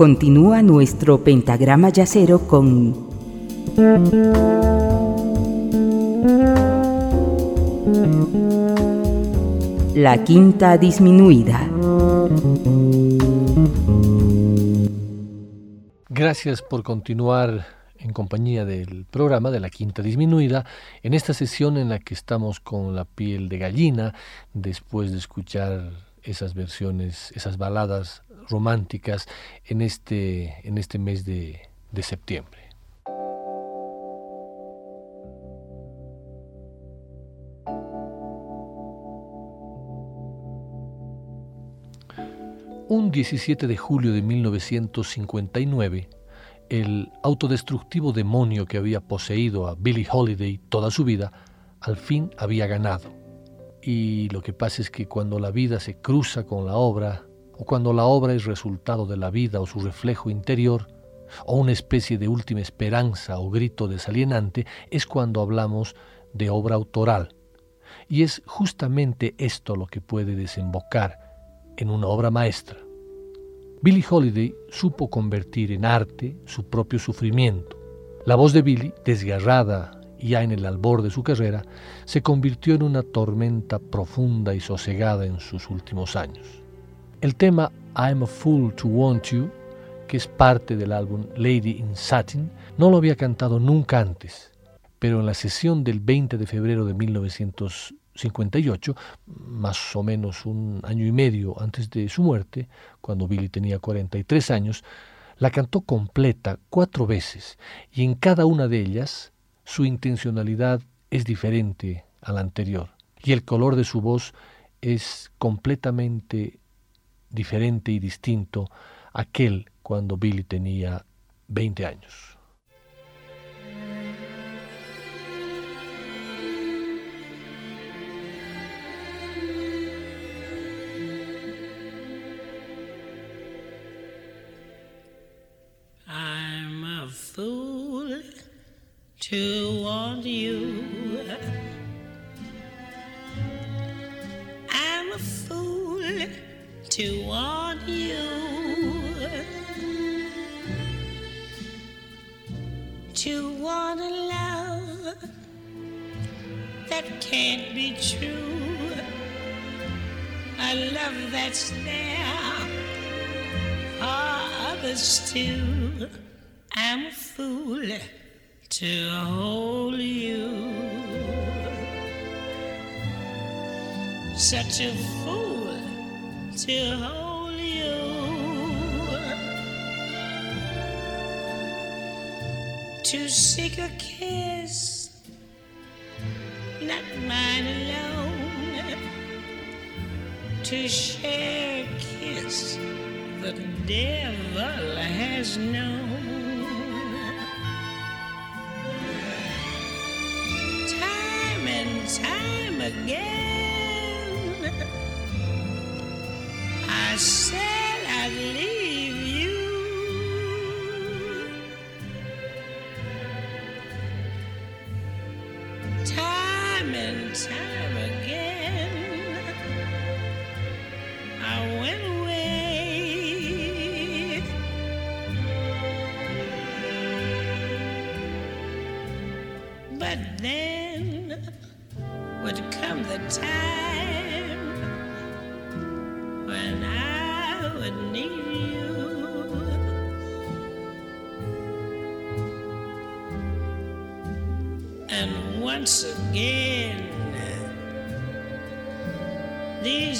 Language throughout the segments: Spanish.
continúa nuestro pentagrama yacero con la quinta disminuida. Gracias por continuar en compañía del programa de la Quinta Disminuida, en esta sesión en la que estamos con la piel de gallina, después de escuchar esas versiones, esas baladas románticas en este, en este mes de, de septiembre. Un 17 de julio de 1959, el autodestructivo demonio que había poseído a Billie Holiday toda su vida, al fin había ganado. Y lo que pasa es que cuando la vida se cruza con la obra, o cuando la obra es resultado de la vida o su reflejo interior, o una especie de última esperanza o grito desalienante, es cuando hablamos de obra autoral. Y es justamente esto lo que puede desembocar en una obra maestra. Billie Holiday supo convertir en arte su propio sufrimiento. La voz de Billie, desgarrada ya en el albor de su carrera, se convirtió en una tormenta profunda y sosegada en sus últimos años. El tema I'm a Fool to Want You, que es parte del álbum Lady in Satin, no lo había cantado nunca antes, pero en la sesión del 20 de febrero de 1900 58, más o menos un año y medio antes de su muerte, cuando Billy tenía 43 años, la cantó completa cuatro veces y en cada una de ellas su intencionalidad es diferente a la anterior y el color de su voz es completamente diferente y distinto aquel cuando Billy tenía 20 años. To want you. To want a love that can't be true. A love that's there for others too. I'm a fool to hold you. Such a fool to hold you. To seek a kiss, not mine alone. To share a kiss the devil has known. time and time again.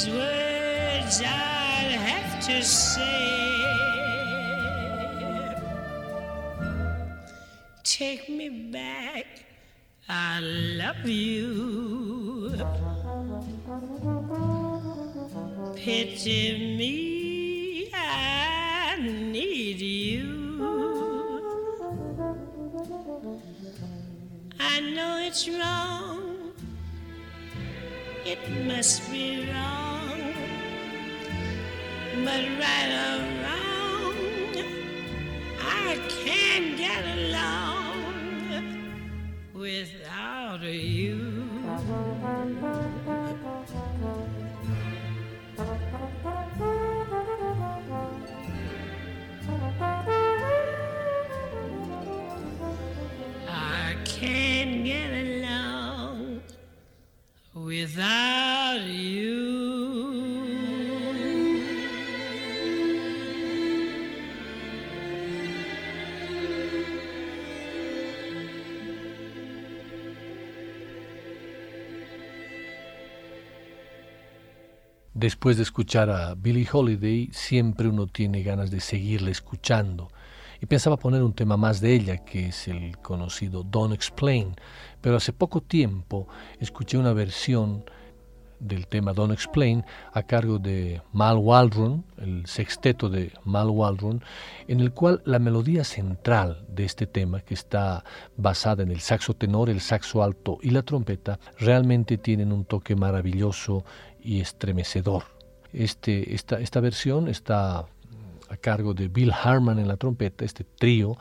These words I'd have to say. Take me back I love you. Pity me, you. Después de escuchar a Billie Holiday, siempre uno tiene ganas de seguirla escuchando. Y pensaba poner un tema más de ella, que es el conocido Don't Explain, pero hace poco tiempo escuché una versión del tema Don't Explain a cargo de Mal Waldron, el sexteto de Mal Waldron, en el cual la melodía central de este tema, que está basada en el saxo tenor, el saxo alto y la trompeta, realmente tienen un toque maravilloso y estremecedor. Este, esta, esta versión está a cargo de Bill Harman en la trompeta, este trío,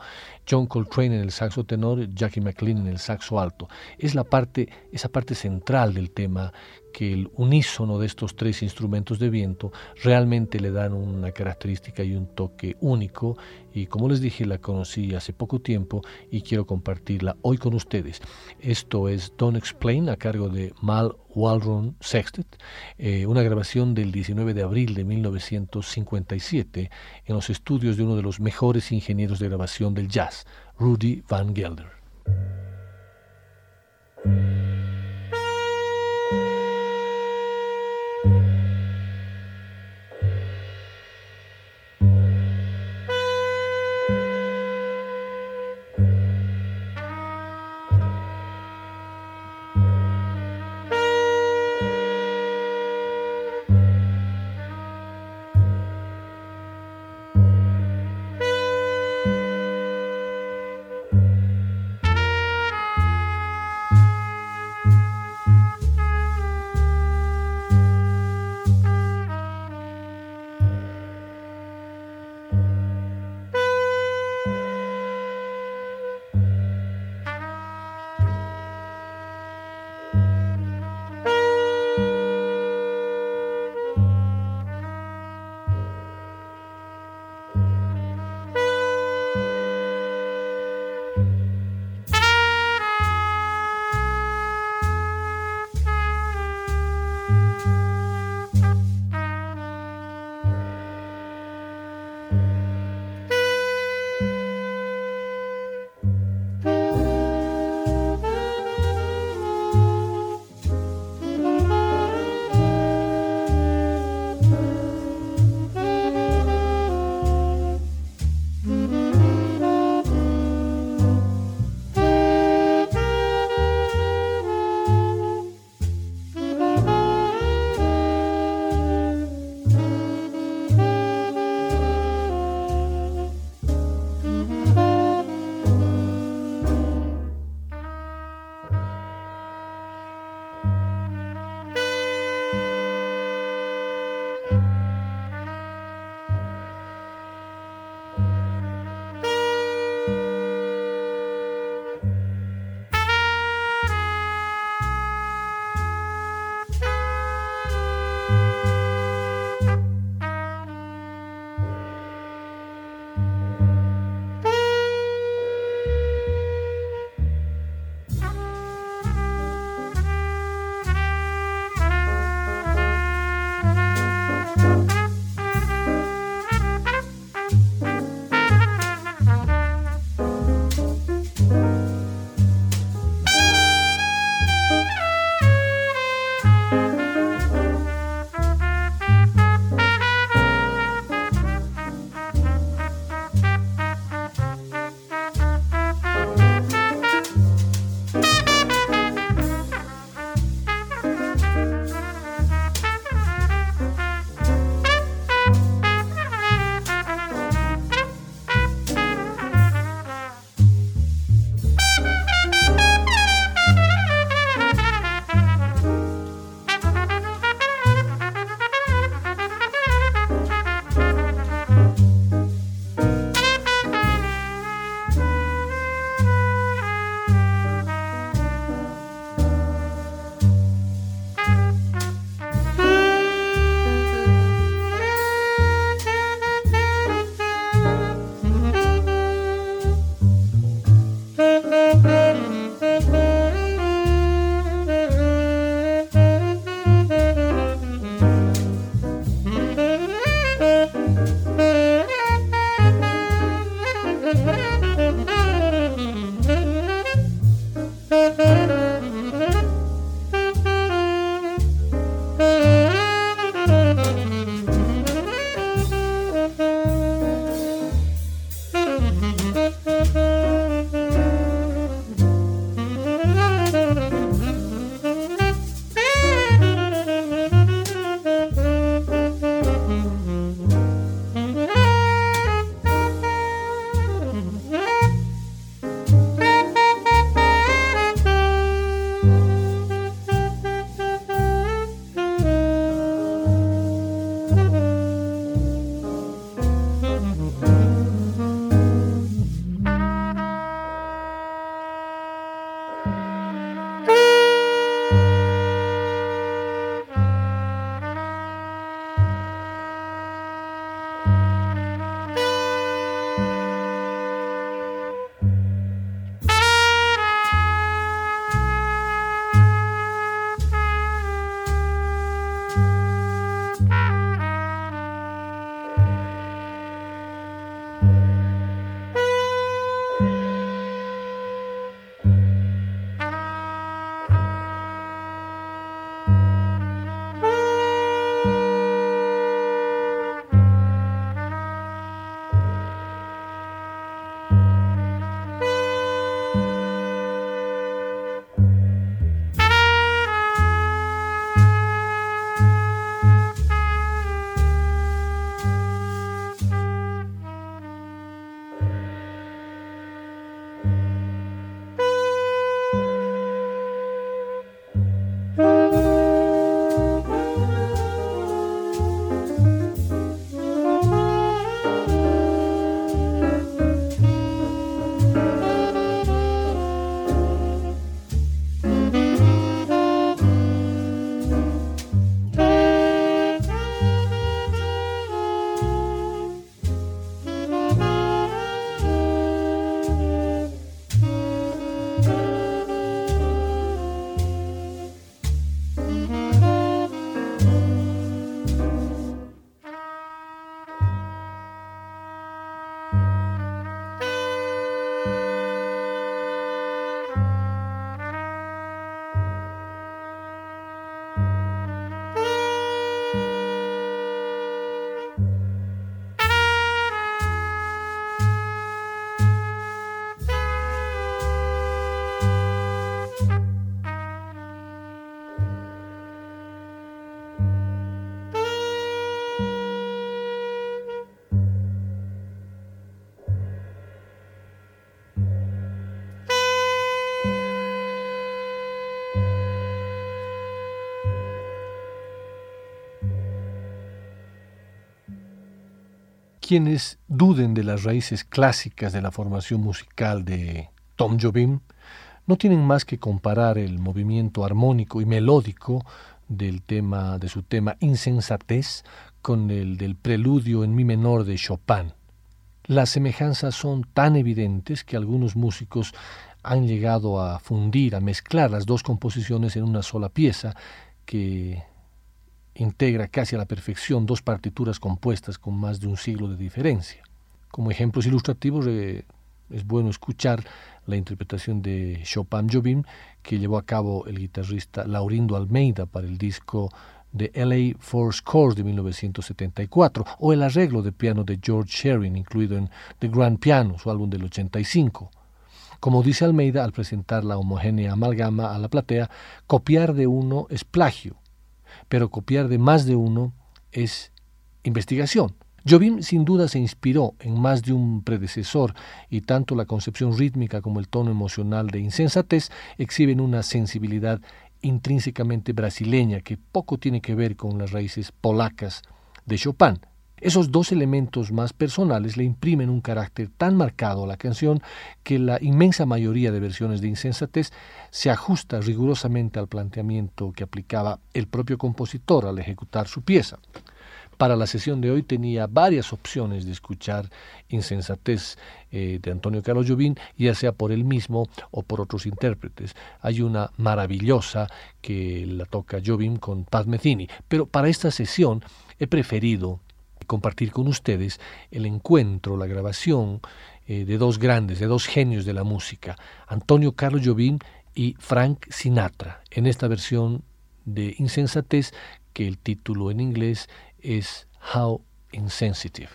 John Coltrane en el saxo tenor, Jackie McLean en el saxo alto. Es la parte, esa parte central del tema que el unísono de estos tres instrumentos de viento realmente le dan una característica y un toque único y como les dije la conocí hace poco tiempo y quiero compartirla hoy con ustedes. Esto es Don't Explain a cargo de Mal Waldron Sextet, eh, una grabación del 19 de abril de 1957 en los estudios de uno de los mejores ingenieros de grabación del jazz, Rudy Van Gelder. Quienes duden de las raíces clásicas de la formación musical de Tom Jobim no tienen más que comparar el movimiento armónico y melódico del tema de su tema Insensatez con el del preludio en mi menor de Chopin. Las semejanzas son tan evidentes que algunos músicos han llegado a fundir, a mezclar las dos composiciones en una sola pieza que integra casi a la perfección dos partituras compuestas con más de un siglo de diferencia. Como ejemplos ilustrativos eh, es bueno escuchar la interpretación de Chopin Jobim que llevó a cabo el guitarrista Laurindo Almeida para el disco de LA Four Scores de 1974 o el arreglo de piano de George Shearing incluido en The Grand Piano, su álbum del 85. Como dice Almeida al presentar la homogénea amalgama a la platea, copiar de uno es plagio, pero copiar de más de uno es investigación. Jobim sin duda se inspiró en más de un predecesor y tanto la concepción rítmica como el tono emocional de insensatez exhiben una sensibilidad intrínsecamente brasileña que poco tiene que ver con las raíces polacas de Chopin. Esos dos elementos más personales le imprimen un carácter tan marcado a la canción que la inmensa mayoría de versiones de Insensatez se ajusta rigurosamente al planteamiento que aplicaba el propio compositor al ejecutar su pieza. Para la sesión de hoy tenía varias opciones de escuchar Insensatez eh, de Antonio Carlos Jobim, ya sea por él mismo o por otros intérpretes. Hay una maravillosa que la toca Jobim con Pat Metheny, pero para esta sesión he preferido compartir con ustedes el encuentro, la grabación eh, de dos grandes, de dos genios de la música, Antonio Carlos Jobim y Frank Sinatra, en esta versión de Insensatez que el título en inglés is how insensitive.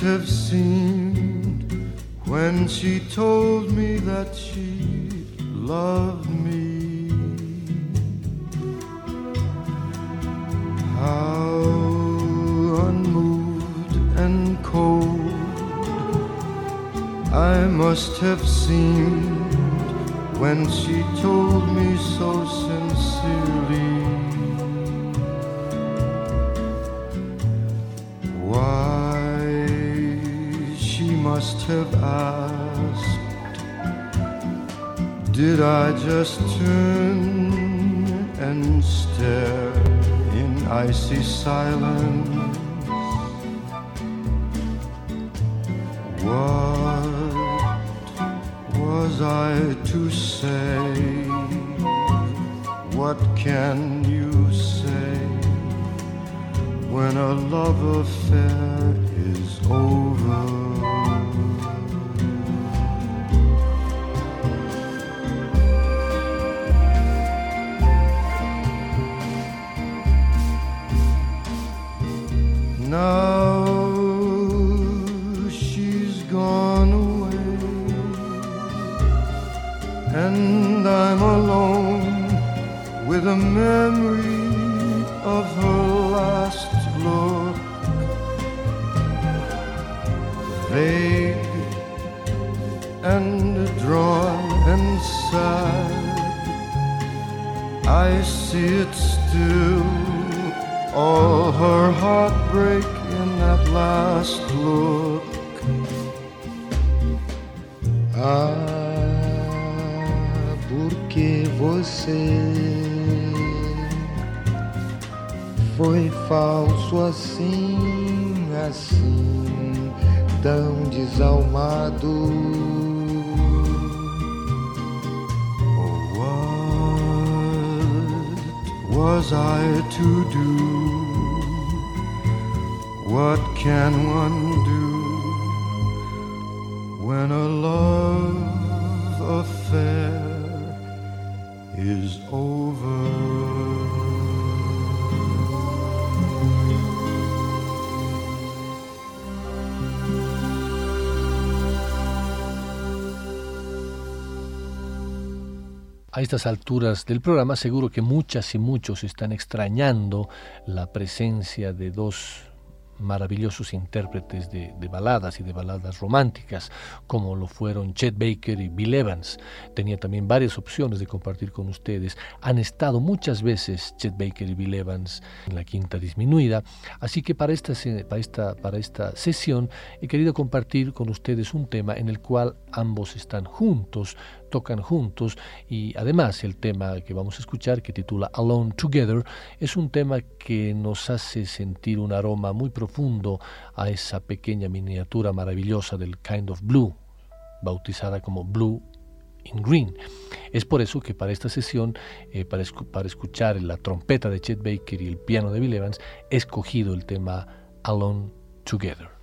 Have seemed when she told me that she loved me. How unmoved and cold I must have seemed when she told me so sincerely. Asked Did I just turn and stare in icy silence? What was I to say? What can you say when a love affair and I'm alone with a memory of her last look. Vague and drawn and sad, I see it still. All her heartbreak in that last look. I você. Foi falso assim, assim, tão desalmado. Oh, what was I to do? What can one do when a love affair? A estas alturas del programa seguro que muchas y muchos están extrañando la presencia de dos maravillosos intérpretes de, baladas y de baladas románticas, como lo fueron Chet Baker y Bill Evans. Tenía también varias opciones de compartir con ustedes. Han estado muchas veces Chet Baker y Bill Evans en la quinta disminuida, así que para esta, para esta, para esta sesión he querido compartir con ustedes un tema en el cual ambos están juntos, tocan juntos y además el tema que vamos a escuchar que titula Alone Together es un tema que nos hace sentir un aroma muy profundo a esa pequeña miniatura maravillosa del Kind of Blue, bautizada como Blue in Green. Es por eso que para esta sesión, eh, para, para escuchar la trompeta de Chet Baker y el piano de Bill Evans, he escogido el tema Alone Together.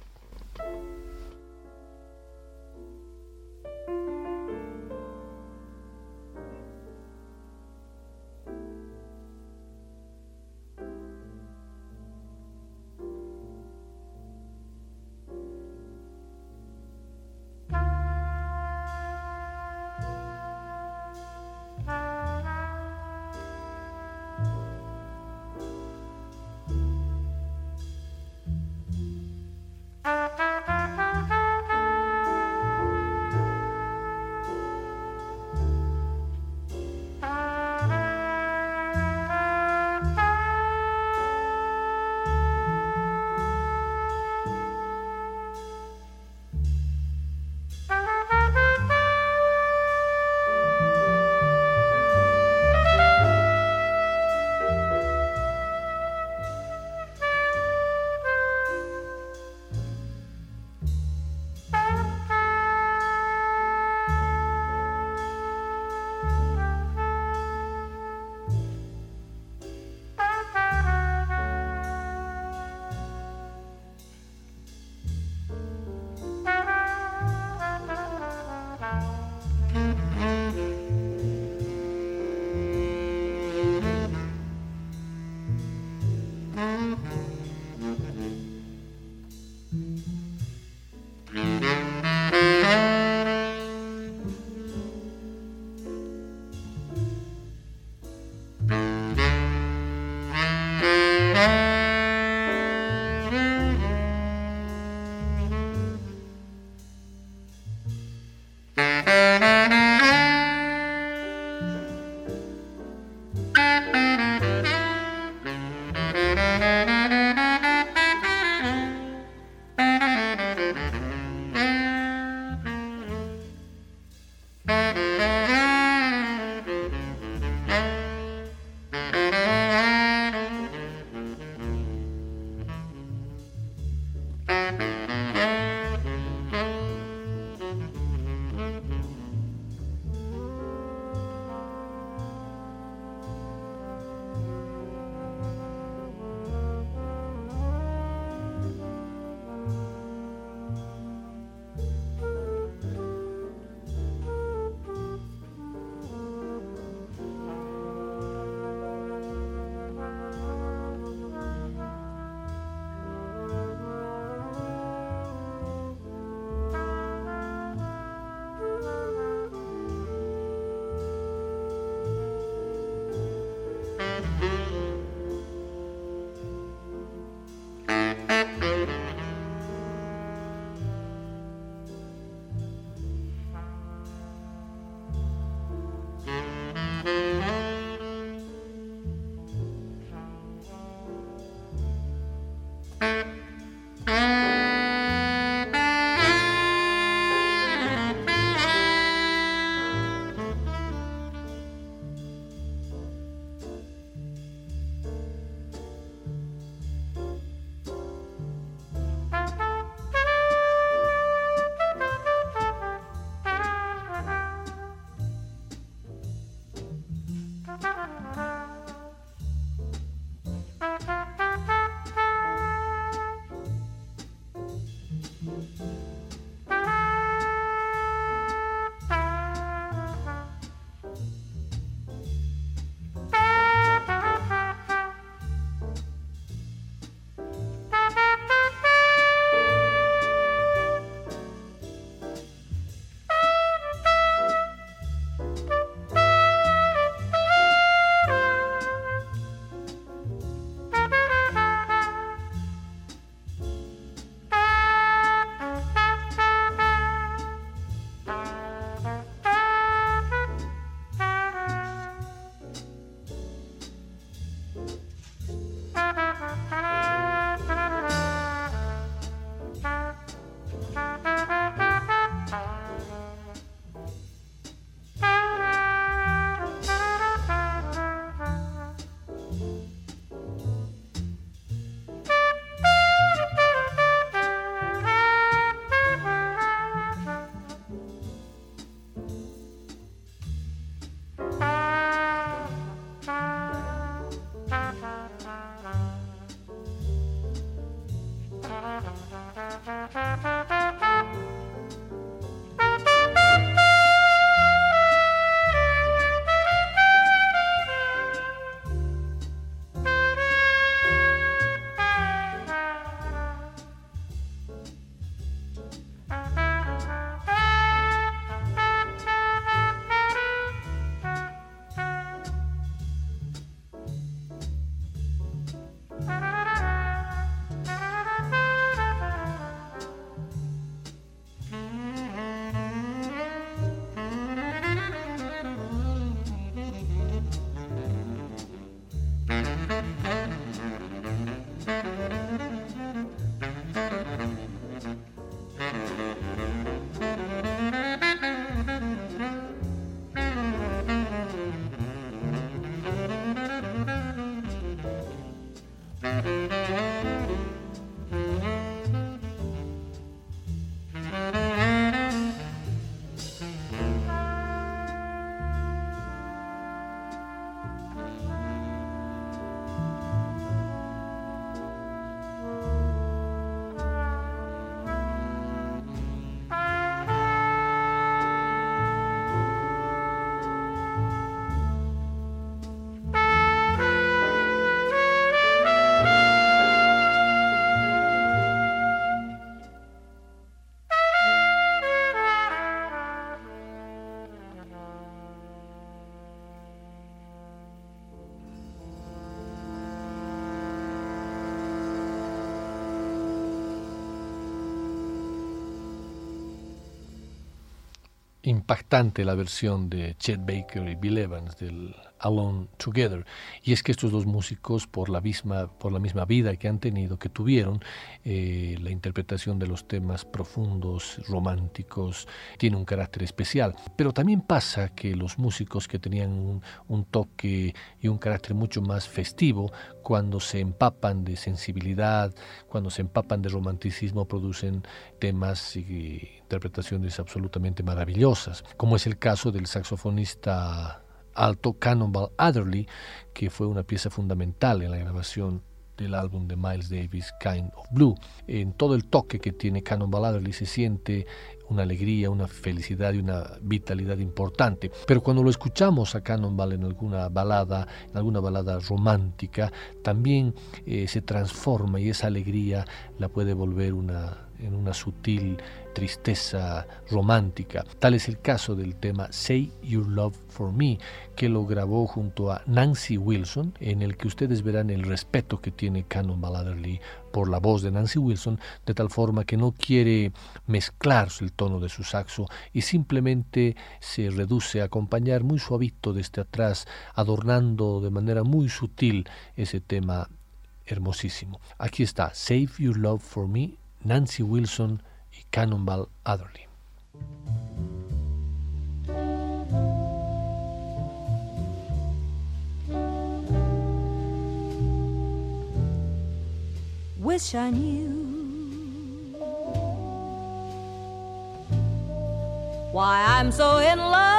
Impactante la versión de Chet Baker y Bill Evans del Alone Together. Y es que estos dos músicos, por la misma, por la misma vida que han tenido, que tuvieron, eh, la interpretación de los temas profundos, románticos, tiene un carácter especial. Pero también pasa que los músicos que tenían un, toque y un carácter mucho más festivo, cuando se empapan de sensibilidad, cuando se empapan de romanticismo, producen temas interpretaciones absolutamente maravillosas, como es el caso del saxofonista alto Cannonball Adderley, que fue una pieza fundamental en la grabación del álbum de Miles Davis, Kind of Blue. En todo el toque que tiene Cannonball Adderley se siente una alegría, una felicidad y una vitalidad importante. Pero cuando lo escuchamos a Cannonball en alguna balada, en alguna balada romántica, también eh, se transforma y esa alegría la puede volver una en una sutil tristeza romántica. Tal es el caso del tema Say Your Love for Me, que lo grabó junto a Nancy Wilson, en el que ustedes verán el respeto que tiene Canon Adderley por la voz de Nancy Wilson, de tal forma que no quiere mezclar el tono de su saxo y simplemente se reduce a acompañar muy suavito desde atrás, adornando de manera muy sutil ese tema hermosísimo. Aquí está, Save Your Love for Me Nancy Wilson Cannonball Adderley. Wish I knew why I'm so in love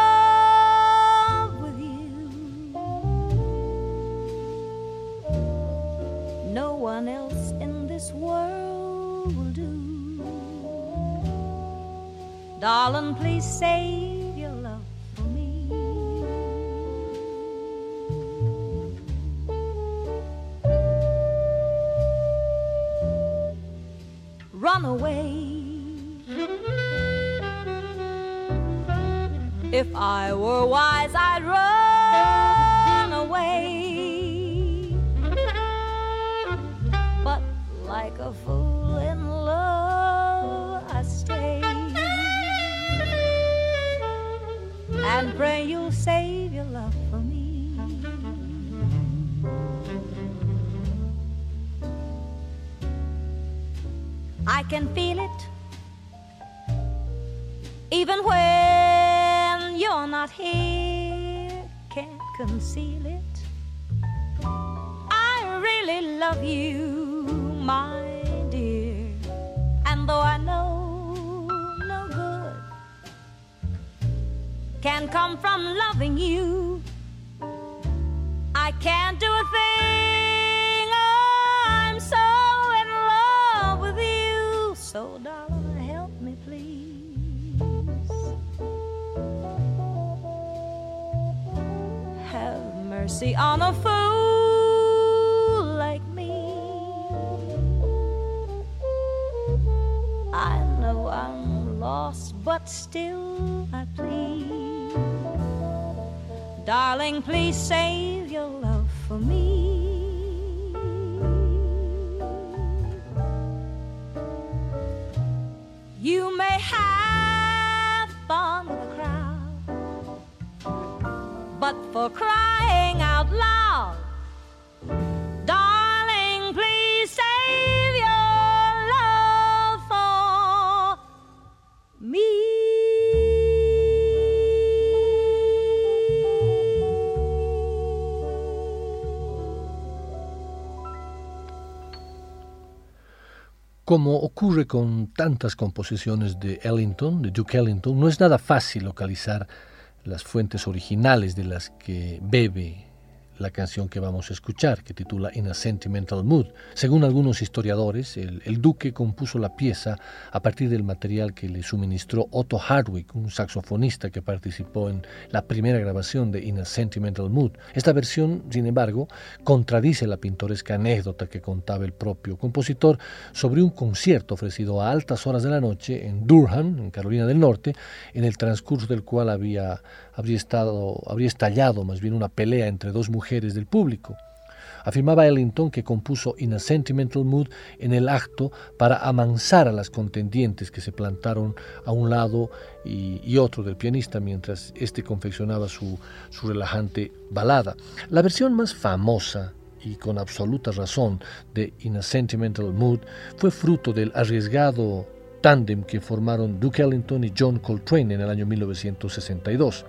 mercy on a fool like me. I know I'm lost, but still I plead. Darling, please save Como ocurre con tantas composiciones de Ellington, de Duke Ellington, no es nada fácil localizar las fuentes originales de las que bebe la canción que vamos a escuchar, que titula In a Sentimental Mood. Según algunos historiadores, el, duque compuso la pieza a partir del material que le suministró Otto Hardwick, un saxofonista que participó en la primera grabación de In a Sentimental Mood. Esta versión, sin embargo, contradice la pintoresca anécdota que contaba el propio compositor sobre un concierto ofrecido a altas horas de la noche en Durham, en Carolina del Norte, en el transcurso del cual había, habría, estado, habría estallado más bien una pelea entre dos mujeres del público. Afirmaba Ellington que compuso In a Sentimental Mood en el acto para amansar a las contendientes que se plantaron a un lado y, otro del pianista mientras éste confeccionaba su, su relajante balada. La versión más famosa y con absoluta razón de In a Sentimental Mood fue fruto del arriesgado tándem que formaron Duke Ellington y John Coltrane en el año 1962.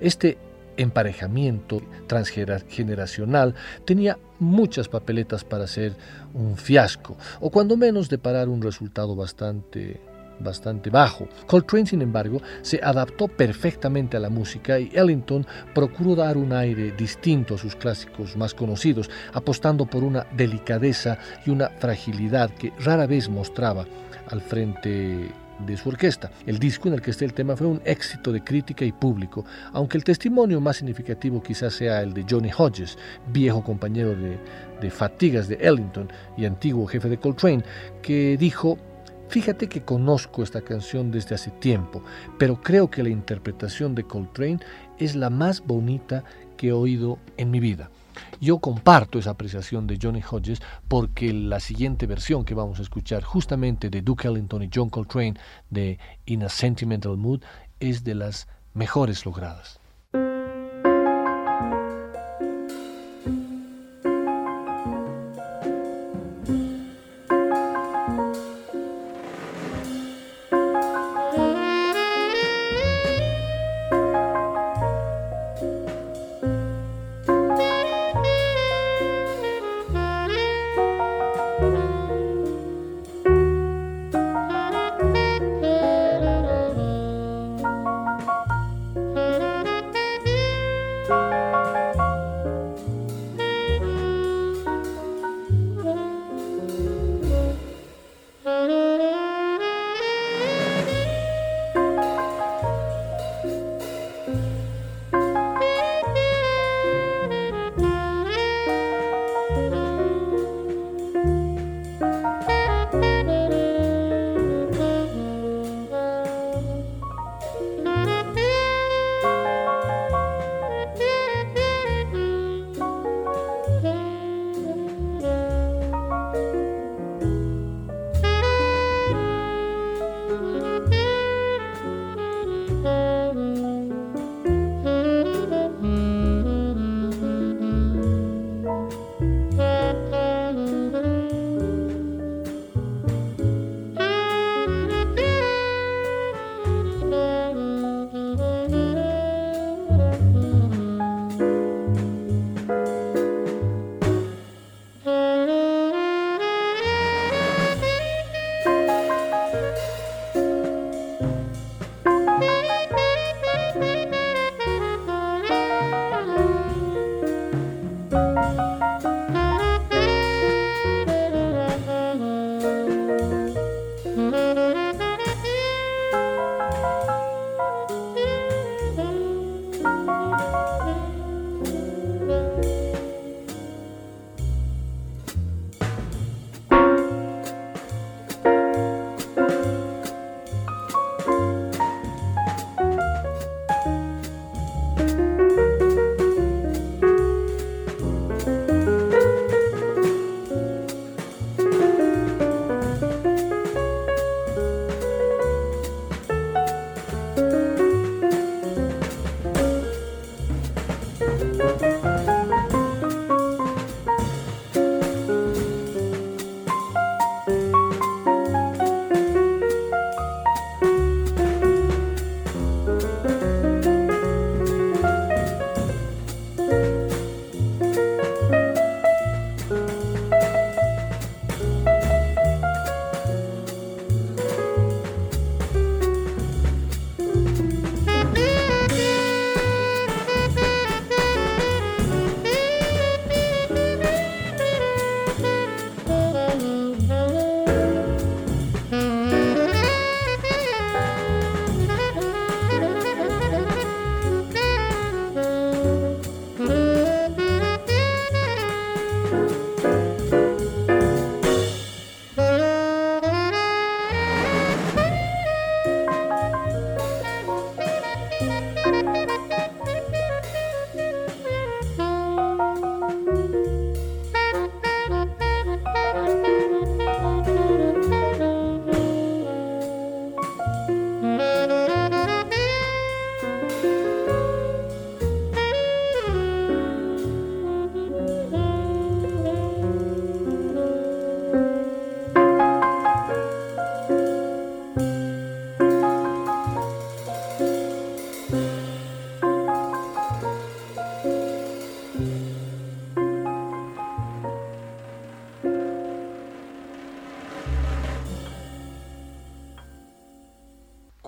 Este emparejamiento transgeneracional tenía muchas papeletas para ser un fiasco, o cuando menos de parar un resultado bastante bastante bajo. Coltrane, sin embargo, se adaptó perfectamente a la música y Ellington procuró dar un aire distinto a sus clásicos más conocidos, apostando por una delicadeza y una fragilidad que rara vez mostraba al frente de su orquesta. El disco en el que está el tema fue un éxito de crítica y público, aunque el testimonio más significativo quizás sea el de Johnny Hodges, viejo compañero de, de fatigas de Ellington y antiguo jefe de Coltrane, que dijo, Fíjate que conozco esta canción desde hace tiempo, pero creo que la interpretación de Coltrane es la más bonita que he oído en mi vida. Yo comparto esa apreciación de Johnny Hodges porque la siguiente versión que vamos a escuchar justamente de Duke Ellington y John Coltrane de In a Sentimental Mood es de las mejores logradas.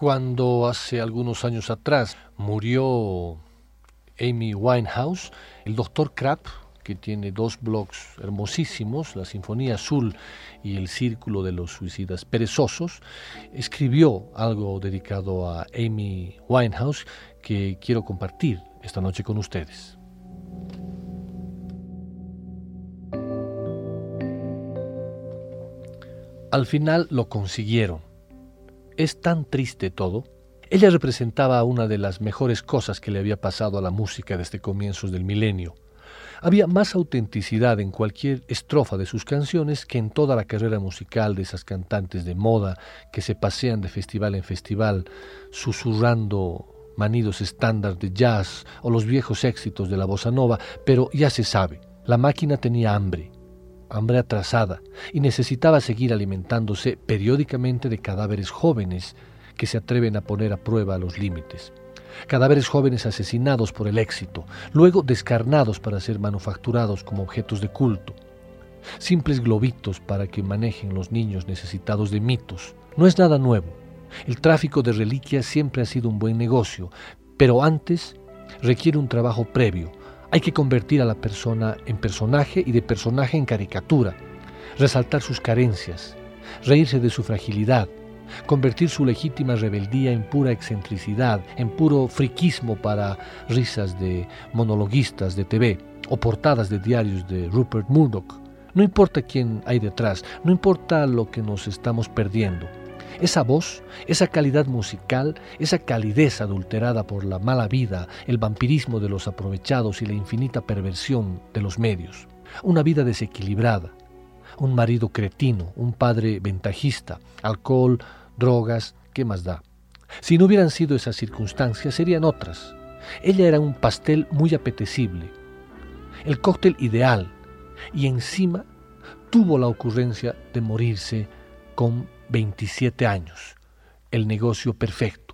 Cuando hace algunos años atrás murió Amy Winehouse, el doctor Krapp, que tiene dos blogs hermosísimos, La Sinfonía Azul y El Círculo de los Suicidas Perezosos, escribió algo dedicado a Amy Winehouse que quiero compartir esta noche con ustedes. Al final lo consiguieron. Es tan triste todo. Ella representaba una de las mejores cosas que le había pasado a la música desde comienzos del milenio. Había más autenticidad en cualquier estrofa de sus canciones que en toda la carrera musical de esas cantantes de moda que se pasean de festival en festival, susurrando manidos estándar de jazz o los viejos éxitos de la bossa nova, pero ya se sabe, la máquina tenía hambre hambre atrasada, y necesitaba seguir alimentándose periódicamente de cadáveres jóvenes que se atreven a poner a prueba los límites. Cadáveres jóvenes asesinados por el éxito, luego descarnados para ser manufacturados como objetos de culto. Simples globitos para que manejen los niños necesitados de mitos. No es nada nuevo. El tráfico de reliquias siempre ha sido un buen negocio, pero antes requiere un trabajo previo, hay que convertir a la persona en personaje y de personaje en caricatura, resaltar sus carencias, reírse de su fragilidad, convertir su legítima rebeldía en pura excentricidad, en puro friquismo para risas de monologuistas de TV o portadas de diarios de Rupert Murdoch. No importa quién hay detrás, no importa lo que nos estamos perdiendo. Esa voz, esa calidad musical, esa calidez adulterada por la mala vida, el vampirismo de los aprovechados y la infinita perversión de los medios. Una vida desequilibrada, un marido cretino, un padre ventajista, alcohol, drogas, ¿qué más da? Si no hubieran sido esas circunstancias, serían otras. Ella era un pastel muy apetecible, el cóctel ideal, y encima tuvo la ocurrencia de morirse con 27 años, el negocio perfecto.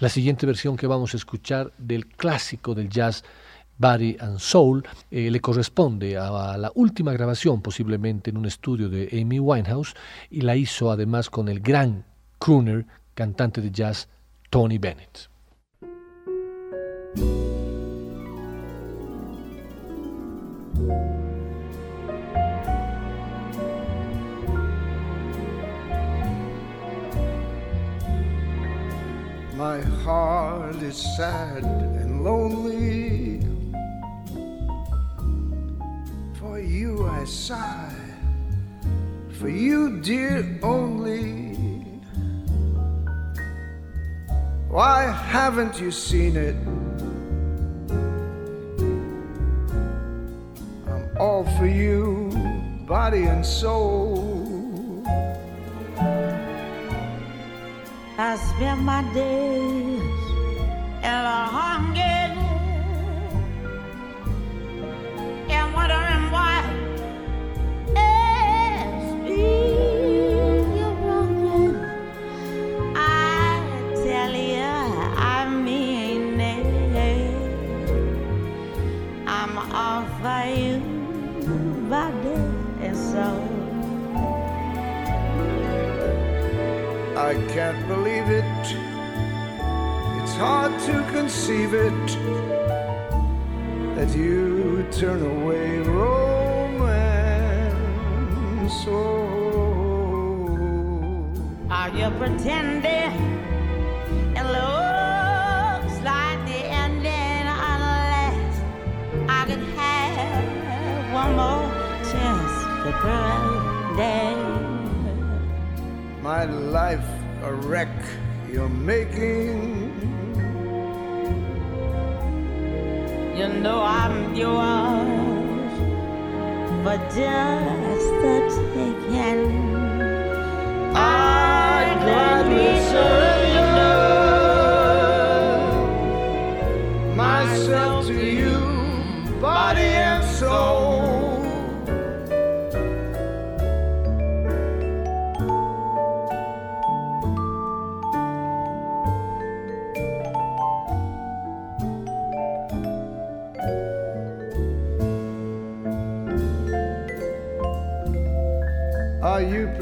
La siguiente versión que vamos a escuchar del clásico del jazz Body and Soul eh, le corresponde a la última grabación posiblemente en un estudio de Amy Winehouse y la hizo además con el gran crooner, cantante de jazz Tony Bennett. Is sad and lonely. For you I sigh, for you, dear, only. Why haven't you seen it? I'm all for you, body and soul. I spend my days and wondering why it's you're. I tell you, I mean it. I'm all for you. I can't hard to conceive it that you turn away romance. Oh. Are you pretending? It looks like the ending unless I could have one more chance to prove that. my life a wreck you're making. You know I'm yours for just the taking. I gladly surrender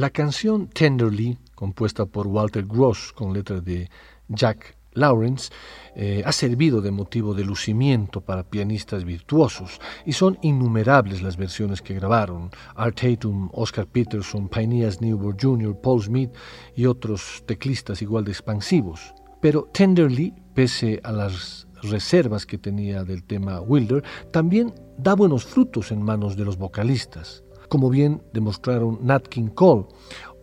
La canción Tenderly, compuesta por Walter Gross con letra de Jack Lawrence, eh, ha servido de motivo de lucimiento para pianistas virtuosos y son innumerables las versiones que grabaron. Art Tatum, Oscar Peterson, Phineas Newborn Jr., Paul Smith y otros teclistas igual de expansivos. Pero Tenderly, pese a las reservas que tenía del tema Wilder, también da buenos frutos en manos de los vocalistas, como bien demostraron Nat King Cole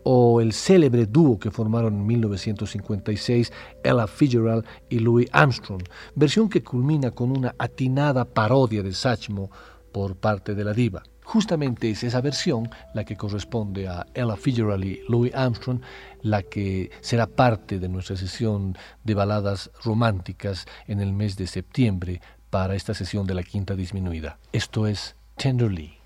o el célebre dúo que formaron en 1956 Ella Fitzgerald y Louis Armstrong, versión que culmina con una atinada parodia de Satchmo por parte de la diva. Justamente es esa versión la que corresponde a Ella Fitzgerald y Louis Armstrong, la que será parte de nuestra sesión de baladas románticas en el mes de septiembre para esta sesión de la quinta disminuida. Esto es Tenderly.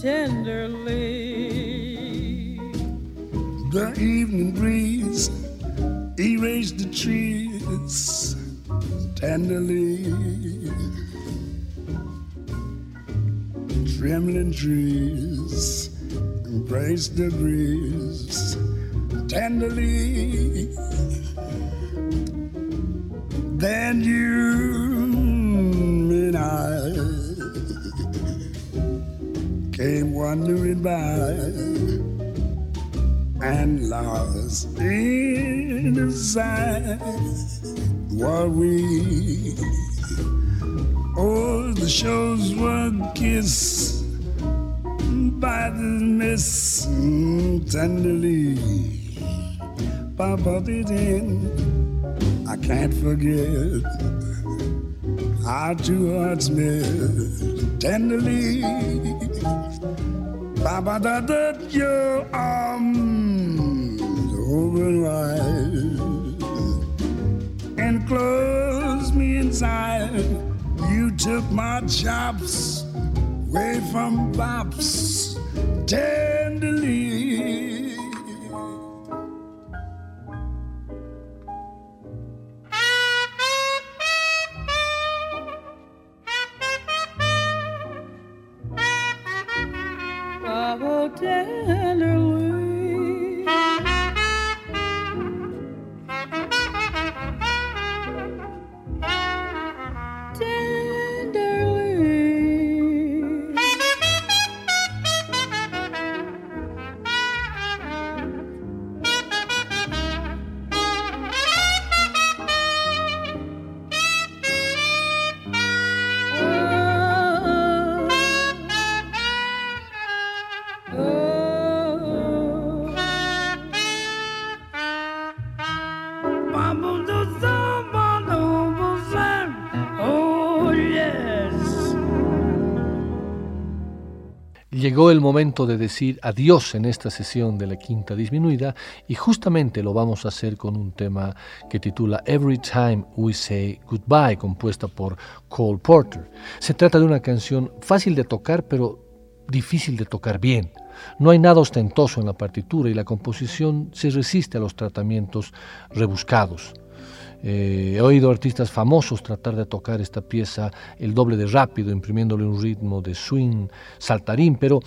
Tenderly. The evening breeze erased the trees tenderly. Trembling trees embrace the breeze tenderly. Then you and I came wandering by and lost in the sight were we. Oh, the shows were kissed by the mist tenderly. Papa did in, I can't forget our two hearts met tenderly. Papa, that your arms open wide and close me inside. You took my chops away from bops tenderly. Llegó el momento de decir adiós en esta sesión de la quinta disminuida y justamente lo vamos a hacer con un tema que titula Every Time We Say Goodbye, compuesta por Cole Porter. Se trata de una canción fácil de tocar pero difícil de tocar bien. No hay nada ostentoso en la partitura y la composición se resiste a los tratamientos rebuscados. Eh, he oído artistas famosos tratar de tocar esta pieza el doble de rápido, imprimiéndole un ritmo de swing saltarín, pero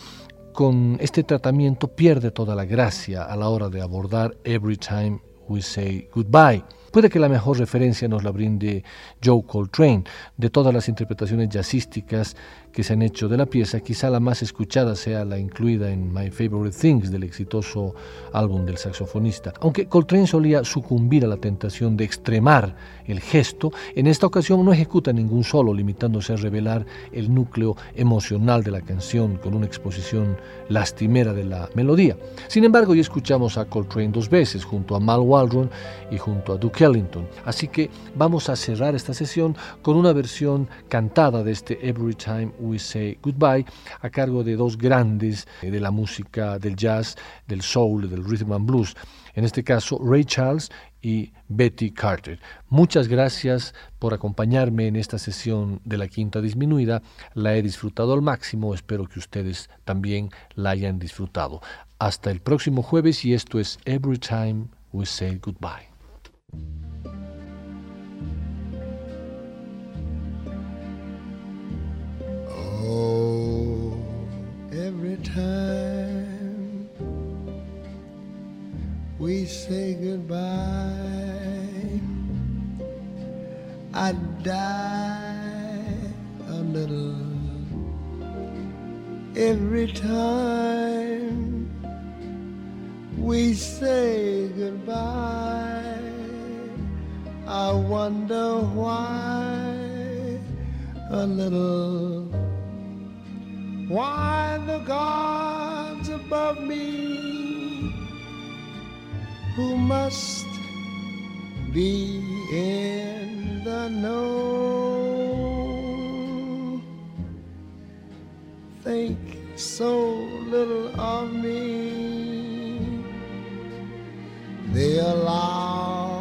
con este tratamiento pierde toda la gracia a la hora de abordar Every Time We Say Goodbye. Puede que la mejor referencia nos la brinde Joe Coltrane. De todas las interpretaciones jazzísticas que se han hecho de la pieza, quizá la más escuchada sea la incluida en My Favorite Things del exitoso álbum del saxofonista. Aunque Coltrane solía sucumbir a la tentación de extremar el gesto, en esta ocasión no ejecuta ningún solo, limitándose a revelar el núcleo emocional de la canción con una exposición lastimera de la melodía. Sin embargo, ya escuchamos a Coltrane dos veces, junto a Mal Waldron y junto a Duke Ellington. Así que vamos a cerrar esta sesión con una versión cantada de este Every Time Say Goodbye a cargo de dos grandes eh, de la música del jazz, del soul, del rhythm and blues. En este caso, Ray Charles y Betty Carter. Muchas gracias por acompañarme en esta sesión de la quinta disminuida. La he disfrutado al máximo, espero que ustedes también la hayan disfrutado. Hasta el próximo jueves y esto es Every Time We Say Goodbye. Time we say goodbye, I die a little every time we say goodbye. I wonder why a little why the gods above me? Who must be in the know? Think so little of me. They allow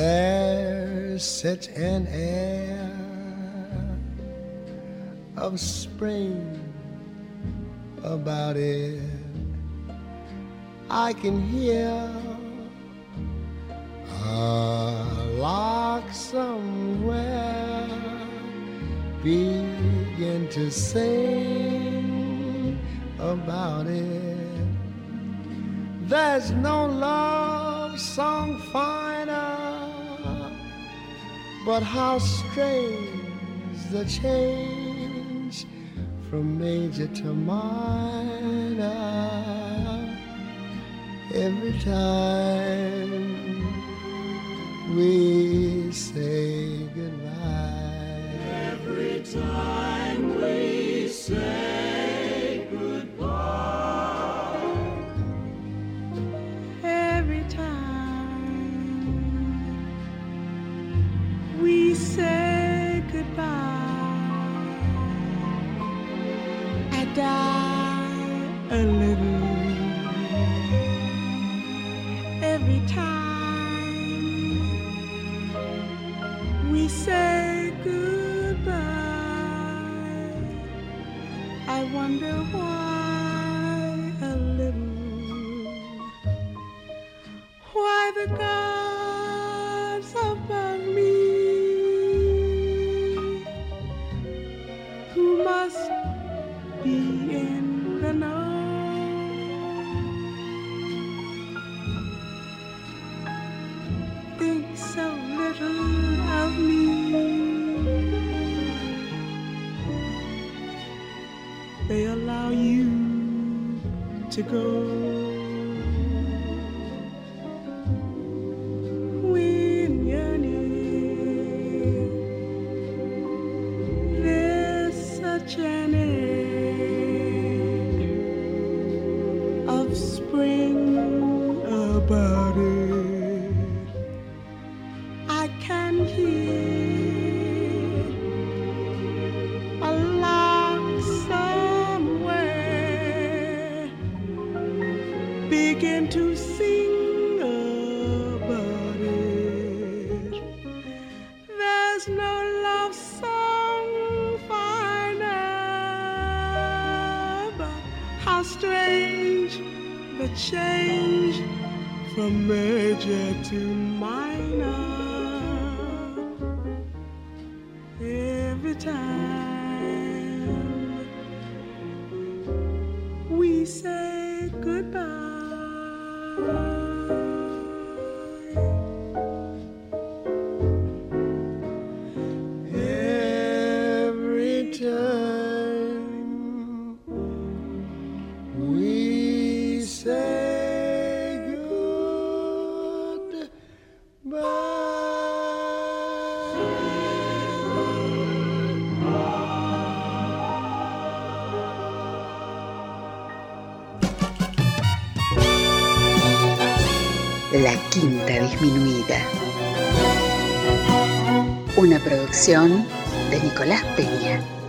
There's such an air of spring about it. I can hear a lark somewhere begin to sing about it. There's no love song fine but how strange the change from major to minor every time we say goodbye. Every time we say producción de Nicolás Peña.